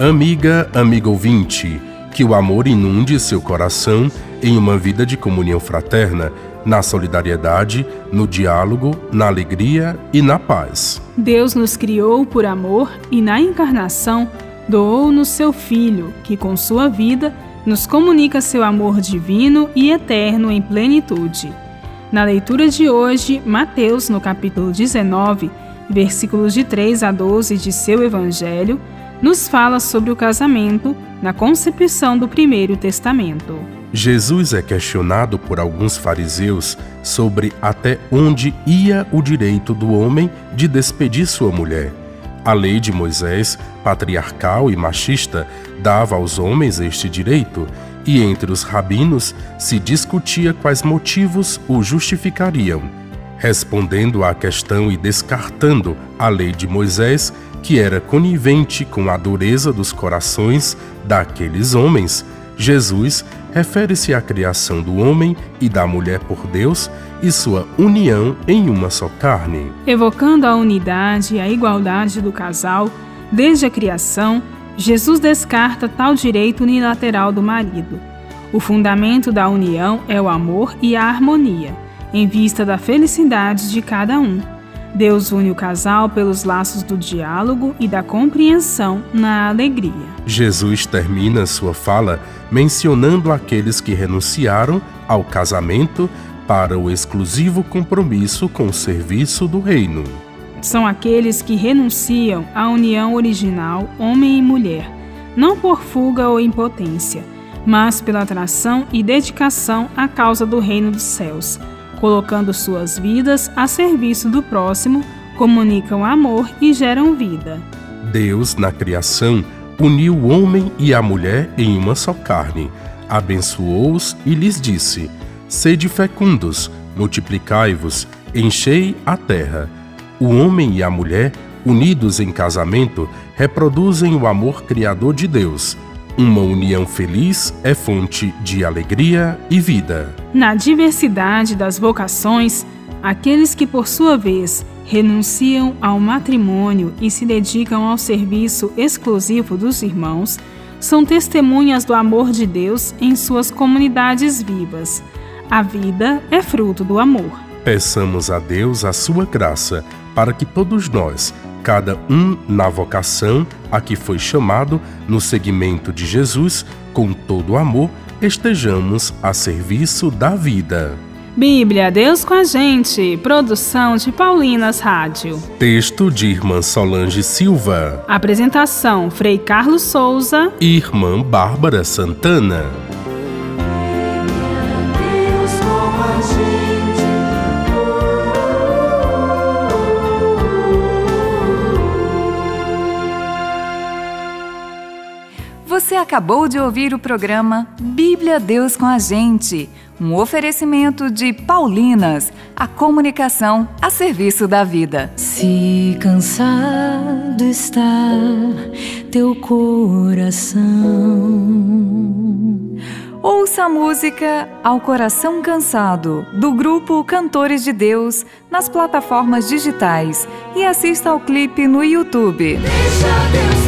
Amiga, amigo ouvinte, que o amor inunde seu coração em uma vida de comunhão fraterna, na solidariedade, no diálogo, na alegria e na paz. Deus nos criou por amor e na encarnação doou-nos seu Filho, que com sua vida nos comunica seu amor divino e eterno em plenitude. Na leitura de hoje, Mateus, no capítulo 19, versículos de 3 a 12 de seu Evangelho, nos fala sobre o casamento na concepção do Primeiro Testamento. Jesus é questionado por alguns fariseus sobre até onde ia o direito do homem de despedir sua mulher. A lei de Moisés, patriarcal e machista, dava aos homens este direito, e entre os rabinos se discutia quais motivos o justificariam. Respondendo à questão e descartando a lei de Moisés, que era conivente com a dureza dos corações daqueles homens, Jesus refere-se à criação do homem e da mulher por Deus e sua união em uma só carne. Evocando a unidade e a igualdade do casal, desde a criação, Jesus descarta tal direito unilateral do marido. O fundamento da união é o amor e a harmonia, em vista da felicidade de cada um. Deus une o casal pelos laços do diálogo e da compreensão na alegria. Jesus termina sua fala mencionando aqueles que renunciaram ao casamento para o exclusivo compromisso com o serviço do reino. São aqueles que renunciam à união original, homem e mulher, não por fuga ou impotência, mas pela atração e dedicação à causa do reino dos céus, colocando suas vidas a serviço do próximo, comunicam amor e geram vida. Deus, na criação, uniu o homem e a mulher em uma só carne, abençoou-os e lhes disse: Sede fecundos, multiplicai-vos, enchei a terra. O homem e a mulher, unidos em casamento, reproduzem o amor criador de Deus. Uma união feliz é fonte de alegria e vida. Na diversidade das vocações, aqueles que, por sua vez, renunciam ao matrimônio e se dedicam ao serviço exclusivo dos irmãos, são testemunhas do amor de Deus em suas comunidades vivas. A vida é fruto do amor. Peçamos a Deus a sua graça para que todos nós, cada um na vocação a que foi chamado, no seguimento de Jesus, com todo amor, estejamos a serviço da vida. Bíblia, Deus com a gente. Produção de Paulinas Rádio. Texto de Irmã Solange Silva. Apresentação: Frei Carlos Souza e Irmã Bárbara Santana. Você acabou de ouvir o programa Bíblia Deus com a Gente, um oferecimento de Paulinas, a comunicação a serviço da vida. Se cansado está teu coração, ouça a música Ao Coração Cansado, do grupo Cantores de Deus, nas plataformas digitais e assista ao clipe no YouTube. Deixa Deus